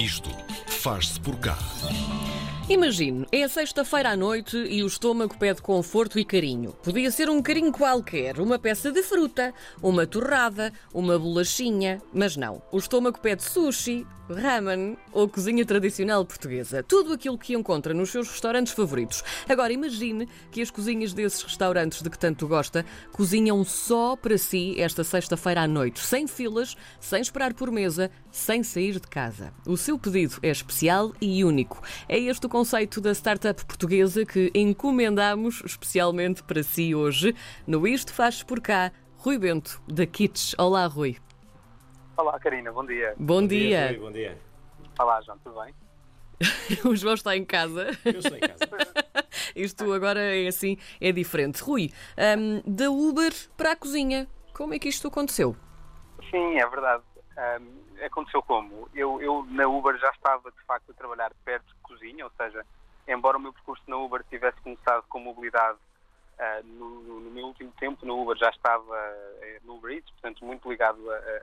Isto faz-se por cá. Imagine, é sexta-feira à noite e o estômago pede conforto e carinho. Podia ser um carinho qualquer, uma peça de fruta, uma torrada, uma bolachinha, mas não. O estômago pede sushi, ramen ou cozinha tradicional portuguesa. Tudo aquilo que encontra nos seus restaurantes favoritos. Agora imagine que as cozinhas desses restaurantes de que tanto gosta cozinham só para si esta sexta-feira à noite, sem filas, sem esperar por mesa, sem sair de casa. O seu pedido é especial e único. É este o conceito da startup portuguesa que encomendamos especialmente para si hoje. No Isto Faz Por Cá, Rui Bento, da Kits. Olá, Rui. Olá, Karina, bom dia. Bom, dia. Rui, bom dia. Olá, João, tudo bem? o João está em casa. Eu estou em casa. Isto agora é assim, é diferente. Rui, hum, da Uber para a cozinha, como é que isto aconteceu? Sim, é verdade. Ahm, aconteceu como? Eu, eu na Uber já estava de facto a trabalhar perto de cozinha, ou seja, embora o meu percurso na Uber tivesse começado com mobilidade ah, no, no- no meu último tempo, na Uber já estava eh, no Uber Eats, portanto muito ligado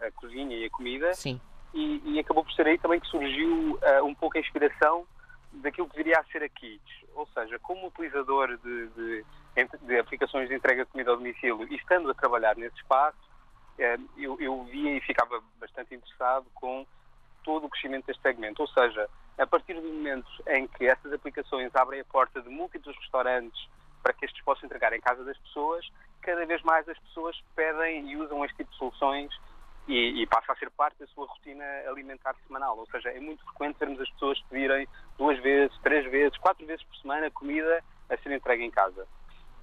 à, cozinha e à comida. Sim. e, e acabou por ser aí também que surgiu ah, um pouco a inspiração daquilo que viria a ser a Kids. Ou seja, como utilizador de, de, de aplicações de entrega de comida ao domicílio e estando a trabalhar nesse espaço, eh, eu, eu via e ficava bastante interessado com todo o crescimento deste segmento. Ou seja, a partir do momento em que essas aplicações abrem a porta de múltiplos restaurantes para que estes possam entregar em casa das pessoas, cada vez mais as pessoas pedem e usam este tipo de soluções e, e passa a ser parte da sua rotina alimentar semanal. Ou seja, é muito frequente vermos as pessoas pedirem duas vezes, três vezes, quatro vezes por semana comida a ser entregue em casa.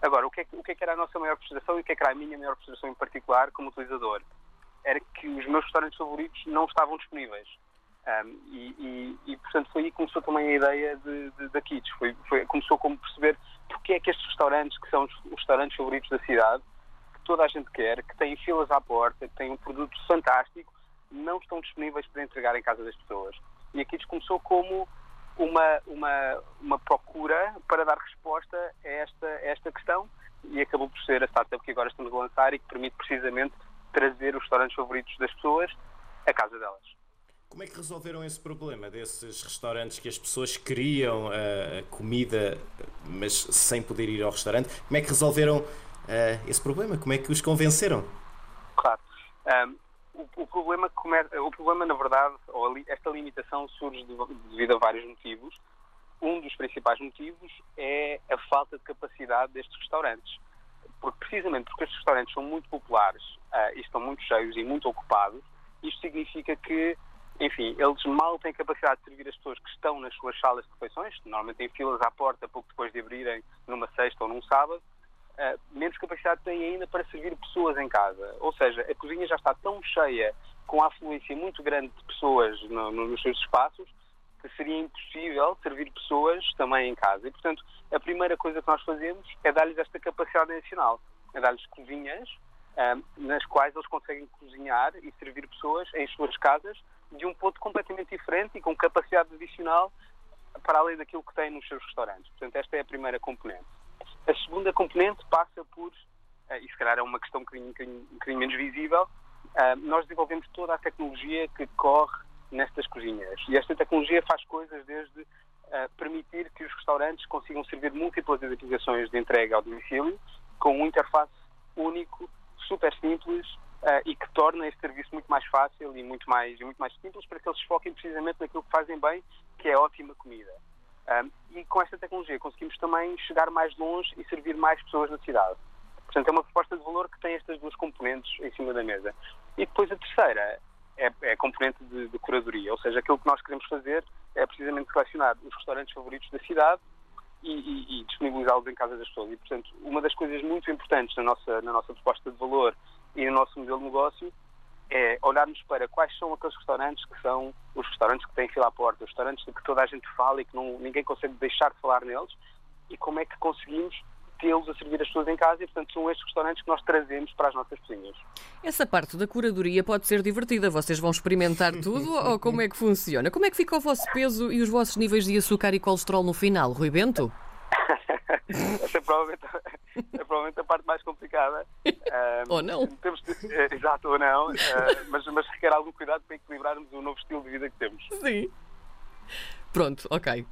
Agora, o que, é, o que é que era a nossa maior frustração e o que é que era a minha maior frustração em particular como utilizador? Era que os meus restaurantes favoritos não estavam disponíveis. Um, e, e- e, portanto, foi aí que começou também a ideia de, de, da Kids. Foi, foi- começou como perceber porque é que estes restaurantes, que são os, restaurantes favoritos da cidade, que toda a gente quer, que têm filas à porta, que têm um produto fantástico, não estão disponíveis para entregar em casa das pessoas. E a Kids começou como uma, uma, uma procura para dar resposta a esta, a esta questão e acabou por ser a startup que agora estamos a lançar e que permite precisamente trazer os restaurantes favoritos das pessoas à casa delas. Como é que resolveram esse problema desses restaurantes que as pessoas queriam a comida, mas sem poder ir ao restaurante? Como é que resolveram eh, esse problema? Como é que os convenceram? Claro. Ahm, o, o problema o problema, na verdade, ou esta limitação surge de- devido a vários motivos. Um dos principais motivos é a falta de capacidade destes restaurantes. Porque, precisamente porque estes restaurantes são muito populares ah, e estão muito cheios e muito ocupados, isto significa que, enfim, eles mal têm capacidade de servir as pessoas que estão nas suas salas de refeições, normalmente têm filas à porta pouco depois de abrirem numa sexta ou num sábado, Uh, menos capacidade tem ainda para servir pessoas em casa. Ou seja, a cozinha já está tão cheia, com a afluência muito grande de pessoas no- no- nos seus espaços, que seria impossível servir pessoas também em casa. E, portanto, a primeira coisa que nós fazemos é dar-lhes esta capacidade adicional. É dar-lhes cozinhas nas quais eles conseguem cozinhar e servir pessoas em suas casas de um ponto completamente diferente e com capacidade adicional para além daquilo que têm nos seus restaurantes. Portanto, esta é a primeira componente. A segunda componente passa por, eh, e se calhar é uma questão um bocadinho, um bocadinho- um bocadinho menos visível, nós desenvolvemos toda a tecnologia que corre nestas cozinhas. E esta tecnologia faz coisas desde ah, permitir que os restaurantes consigam servir múltiplas aplicações de entrega ao domicílio com um interface único, super simples ah, e que torna este serviço muito mais fácil e muito mais, muito mais simples para que eles se foquem precisamente naquilo que fazem bem, que é ótima comida. Um, e com esta tecnologia conseguimos também chegar mais longe e servir mais pessoas na cidade. Portanto, é uma proposta de valor que tem estas duas componentes em cima da mesa. E depois a terceira é, é a componente de, de curadoria, ou seja, aquilo que nós queremos fazer é precisamente selecionar os restaurantes favoritos da cidade e, e- disponibilizá-los em casa das pessoas. E, portanto, uma das coisas muito importantes na nossa, na nossa proposta de valor e no nosso modelo de negócio é olharmos para quais são aqueles restaurantes que são os restaurantes que têm fila à porta, os restaurantes de que toda a gente fala e que não, ninguém consegue deixar de falar neles e como é que conseguimos tê-los a servir as pessoas em casa e, portanto, são estes restaurantes que nós trazemos para as nossas cozinhas. Essa parte da curadoria pode ser divertida. Vocês vão experimentar tudo ou como é que funciona? Como é que fica o vosso peso e os vossos níveis de açúcar e colesterol no final, Rui Bento? Essa é provavelmente, é provavelmente a parte mais complicada. Ah, Ou não. Temos de- eh, exato, ou não, ah, mas, mas requer algum cuidado para equilibrarmos o novo estilo de vida que temos. Sim. Pronto, ok.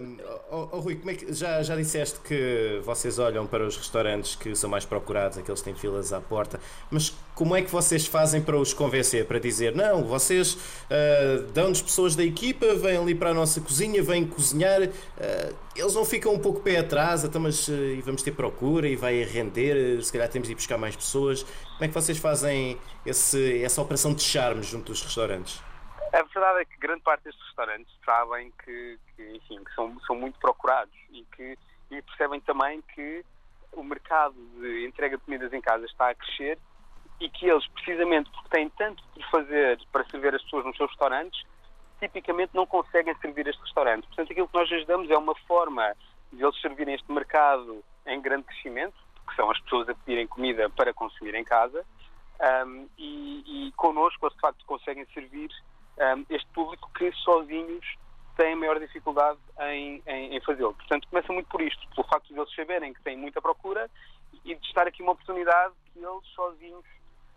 um, oh, oh, Rui, como é que, já, já disseste que vocês olham para os restaurantes que são mais procurados, aqueles que têm filas à porta, mas como é que vocês fazem para os convencer? Para dizer, não, vocês uh, dão-nos pessoas da equipa, vêm ali para a nossa cozinha, vêm cozinhar, uh, eles não ficam um pouco pé atrás, então, mas uh, vamos ter procura e vai render, se calhar temos de ir buscar mais pessoas. Como é que vocês fazem esse, essa operação de charme junto dos restaurantes? A verdade é que grande parte destes restaurantes sabem que, que enfim, que são, são muito procurados e que e percebem também que o mercado de entrega de comidas em casa está a crescer e que eles, precisamente porque têm tanto por fazer para servir as pessoas nos seus restaurantes, tipicamente não conseguem servir este restaurante. Portanto, aquilo que nós lhes damos é uma forma de eles servirem este mercado em grande crescimento, que são as pessoas a pedirem comida para consumir em casa, um, e, e connosco eles de facto conseguem servir um, este público que sozinhos têm maior dificuldade em, em, em fazê-lo. Portanto, começa muito por isto, pelo facto de eles saberem que têm muita procura e de estar aqui uma oportunidade que eles sozinhos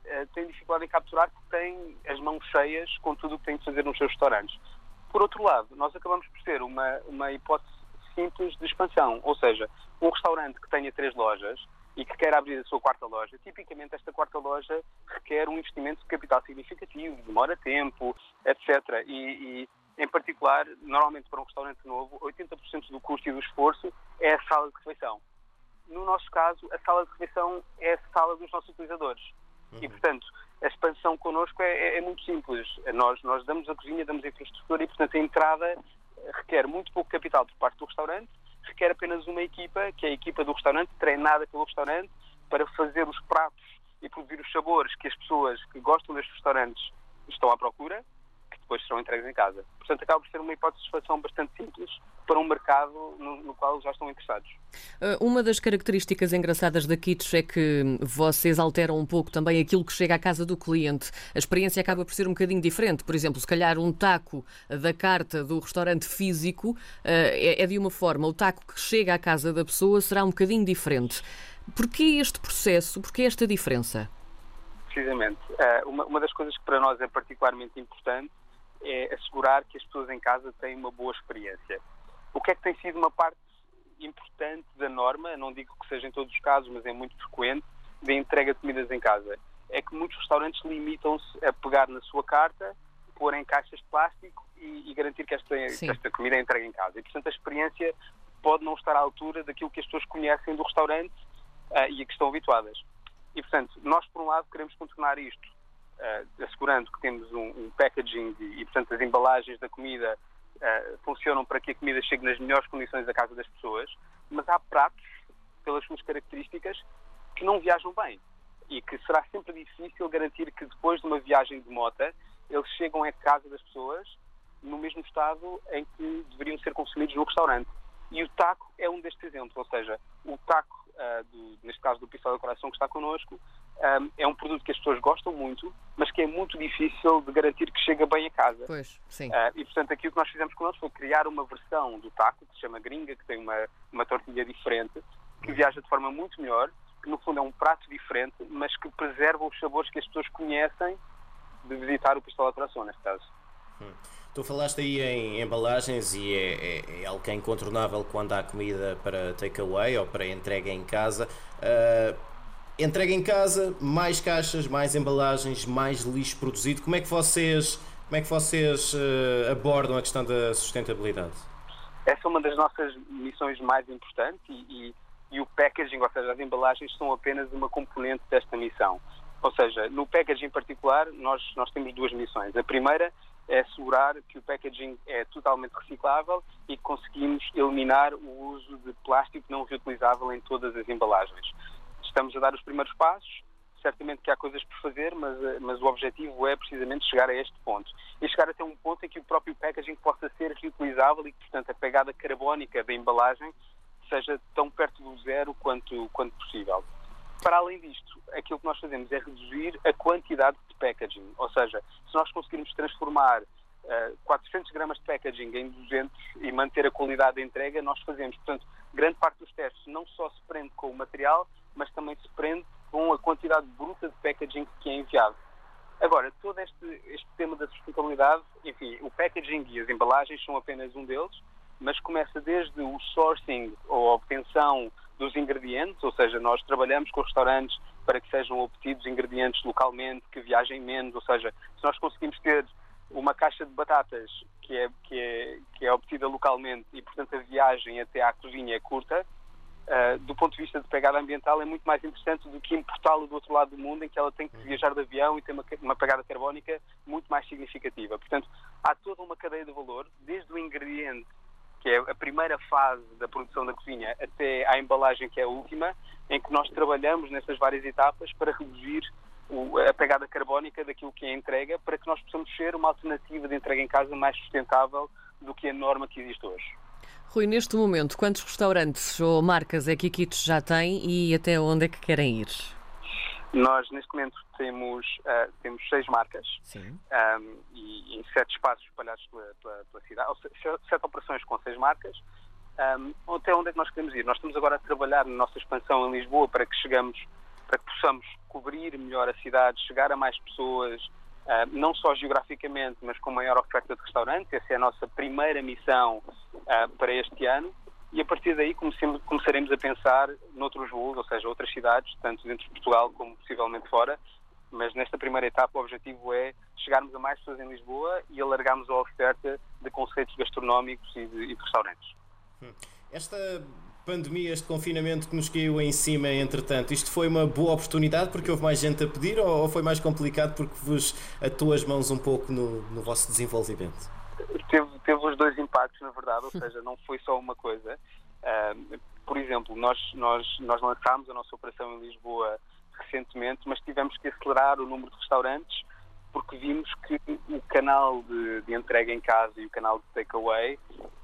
uh, têm dificuldade em capturar porque têm as mãos cheias com tudo o que têm de fazer nos seus restaurantes. Por outro lado, nós acabamos por ter uma, uma hipótese simples de expansão, ou seja, um restaurante que tenha três lojas e que quer abrir a sua quarta loja, tipicamente esta quarta loja requer um investimento de capital significativo, demora tempo, etc. E, e em particular, normalmente para um restaurante novo, 80% do custo e do esforço é a sala de refeição. No nosso caso, a sala de refeição é a sala dos nossos utilizadores. Uhum. E, portanto, a expansão connosco é, é, é, muito simples. Nós, nós damos a cozinha, damos a infraestrutura e, portanto, a entrada requer muito pouco capital por parte do restaurante requer apenas uma equipa, que é a equipa do restaurante, treinada pelo restaurante, para fazer os pratos e produzir os sabores que as pessoas que gostam destes restaurantes estão à procura depois serão entregues em casa. Portanto, acaba por ser uma hipótese de satisfação bastante simples para um mercado no, no, qual já estão interessados. Uh, uma das características engraçadas da Kits é que vocês alteram um pouco também aquilo que chega à casa do cliente. A experiência acaba por ser um bocadinho diferente. Por exemplo, se calhar um taco da carta do restaurante físico uh, é, é de uma forma, o taco que chega à casa da pessoa será um bocadinho diferente. Porquê este processo? Porquê esta diferença? Precisamente. Uh, uma, uma das coisas que para nós é particularmente importante é assegurar que as pessoas em casa têm uma boa experiência. O que é que tem sido uma parte importante da norma, não digo que seja em todos os casos, mas é muito frequente, da entrega de comidas em casa? É que muitos restaurantes limitam-se a pegar na sua carta, pôr em caixas de plástico e, e garantir que esta, que esta comida é entregue em casa. E, portanto, a experiência pode não estar à altura daquilo que as pessoas conhecem do restaurante uh, e a que estão habituadas. E, portanto, nós, por um lado, queremos contornar isto uh, assegurando que temos um, um packaging e, e, portanto, as embalagens da comida uh, funcionam para que a comida chegue nas melhores condições à casa das pessoas, mas há pratos, pelas suas características, que não viajam bem e que será sempre difícil garantir que depois de uma viagem de mota eles chegam à casa das pessoas no mesmo estado em que deveriam ser consumidos no restaurante. E o taco é um destes exemplos, ou seja, o taco, uh, do, neste caso do Pistola do Coração que está connosco, um, é um produto que as pessoas gostam muito, mas que é muito difícil de garantir que chega bem a casa. Pois, sim. Uh, e, portanto, aquilo que nós fizemos connosco foi criar uma versão do taco, que se chama gringa, que tem uma, uma tortilha diferente, que viaja de forma muito melhor, que no fundo é um prato diferente, mas que preserva os sabores que as pessoas conhecem de visitar o Pistola Coração, neste caso. Hum. Tu falaste aí em embalagens e é, é, é, algo que é incontornável quando há comida para takeaway ou para entrega em casa. Uh, entrega em casa, mais caixas, mais embalagens, mais lixo produzido. Como é que vocês, como é que vocês uh, abordam a questão da sustentabilidade? Essa é uma das nossas missões mais importantes e, e, e o packaging, ou seja, as embalagens, são apenas uma componente desta missão. Ou seja, no packaging em particular, nós, nós temos duas missões. A primeira é assegurar que o packaging é totalmente reciclável e que conseguimos eliminar o uso de plástico não reutilizável em todas as embalagens estamos a dar os primeiros passos. Certamente que há coisas por fazer, mas, eh, mas o objetivo é precisamente chegar a este ponto. E chegar até um ponto em que o próprio packaging possa ser reutilizável e que, portanto, a pegada carbónica da embalagem seja tão perto do zero quanto, quanto possível. Para além disto, aquilo que nós fazemos é reduzir a quantidade de packaging. Ou seja, se nós conseguirmos transformar uh, 400 gramas de packaging em 200 e manter a qualidade da entrega, nós fazemos. Portanto, grande parte dos testes não só se prende com o material, mas também se prende com a quantidade bruta de packaging que é enviado. Agora, todo este, este tema da sustentabilidade enfim, o packaging e as embalagens são apenas um deles, mas começa desde o sourcing ou a obtenção dos ingredientes, ou seja, nós trabalhamos com restaurantes para que sejam obtidos ingredientes localmente, que viajem menos, ou seja, se nós conseguimos ter uma caixa de batatas que é, que é, que é obtida localmente e, portanto, a viagem até à cozinha é curta, uh, do ponto de vista de pegada ambiental, é muito mais interessante do que importá-lo do outro lado do mundo, em que ela tem que viajar de avião e tem uma, uma pegada carbónica muito mais significativa. Portanto, há toda uma cadeia de valor, desde o ingrediente que é a primeira fase da produção da cozinha, até à embalagem, que é a última, em que nós trabalhamos nessas várias etapas para reduzir a pegada carbónica daquilo que é entrega, para que nós possamos ser uma alternativa de entrega em casa mais sustentável do que a norma que existe hoje. Rui, neste momento, quantos restaurantes ou marcas é que Kits já tem e até onde é que querem ir? Nós, neste momento, temos, uh, temos seis marcas um, e sete espaços espalhados pela, pela, pela cidade, ou seja, sete operações com seis marcas. Um, até onde é que nós queremos ir? Nós estamos agora a trabalhar na nossa expansão em Lisboa para que chegamos, para que possamos cobrir melhor a cidade, chegar a mais pessoas, uh, não só geograficamente, mas com maior oferta de restaurantes. Essa é a nossa primeira missão uh, para este ano e a partir daí começaremos a pensar noutros voos, ou seja, outras cidades, tanto dentro de Portugal como possivelmente fora, mas nesta primeira etapa o objetivo é chegarmos a mais pessoas em Lisboa e alargarmos a oferta de conceitos gastronómicos e de, e de restaurantes. Hum. Esta pandemia, este confinamento que nos caiu em cima, entretanto, isto foi uma boa oportunidade porque houve mais gente a pedir ou foi mais complicado porque vos atou as mãos um pouco no, no vosso desenvolvimento? teve, teve os dois impactos, na verdade, ou seja, não foi só uma coisa. Uh, por exemplo, nós, nós, nós lançámos a nossa operação em Lisboa recentemente, mas tivemos que acelerar o número de restaurantes porque vimos que o canal de, de entrega em casa e o canal de takeaway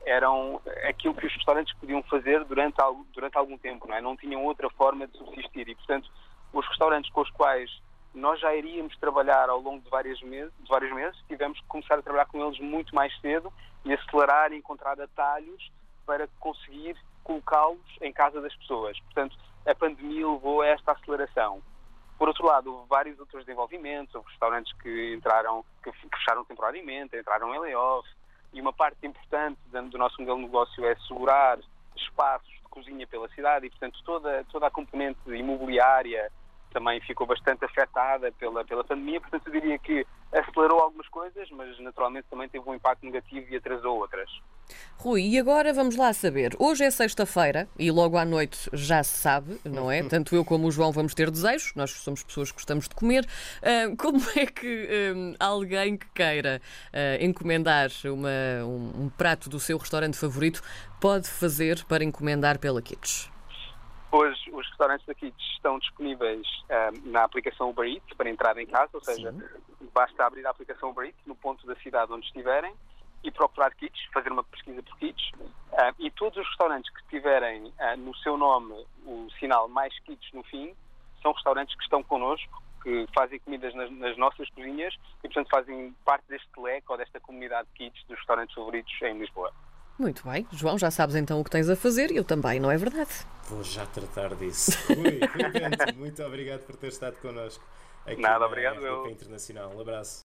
eram aquilo que os restaurantes podiam fazer durante, durante algum tempo, não é? Não tinham outra forma de subsistir e, portanto, os restaurantes com os quais nós já iríamos trabalhar ao longo de, vários meses, de vários meses, tivemos que começar a trabalhar com eles muito mais cedo e acelerar e encontrar atalhos para conseguir colocá-los em casa das pessoas. Portanto, a pandemia levou a esta aceleração. Por outro lado, houve vários outros desenvolvimentos, houve restaurantes que entraram, que fecharam temporariamente, entraram em layoff, e uma parte importante do nosso modelo de negócio é assegurar espaços de cozinha pela cidade e, portanto, toda, toda a componente imobiliária também ficou bastante afetada pela, pela pandemia, portanto eu diria que acelerou algumas coisas, mas naturalmente também teve um impacto negativo e atrasou outras. Rui, e agora vamos lá saber. Hoje é sexta-feira e logo à noite já se sabe, não é? Tanto eu como o João vamos ter desejos, nós somos pessoas que gostamos de comer. Uh, como é que um, alguém que queira uh, encomendar uma, um, um prato do seu restaurante favorito pode fazer para encomendar pela Kits? Hoje, os restaurantes daqui estão disponíveis um, ehm, na aplicação Uber Eats para entrar em casa, ou seja, Sim. basta abrir a aplicação Uber Eats no ponto da cidade onde estiverem e procurar kits, fazer uma pesquisa por kits. Uh, e todos os restaurantes que tiverem uh, no seu nome o sinal mais kits no fim são restaurantes que estão connosco, que fazem comidas nas, nas, nossas cozinhas e, portanto, fazem parte deste leque ou desta comunidade de kits dos restaurantes favoritos em Lisboa. Muito bem. João, já sabes então o que tens a fazer e eu também, não é verdade? Vou já tratar disso. Rui, Rui Bento, muito obrigado por ter estado connosco aqui Nada, na obrigado, Internacional. Um abraço.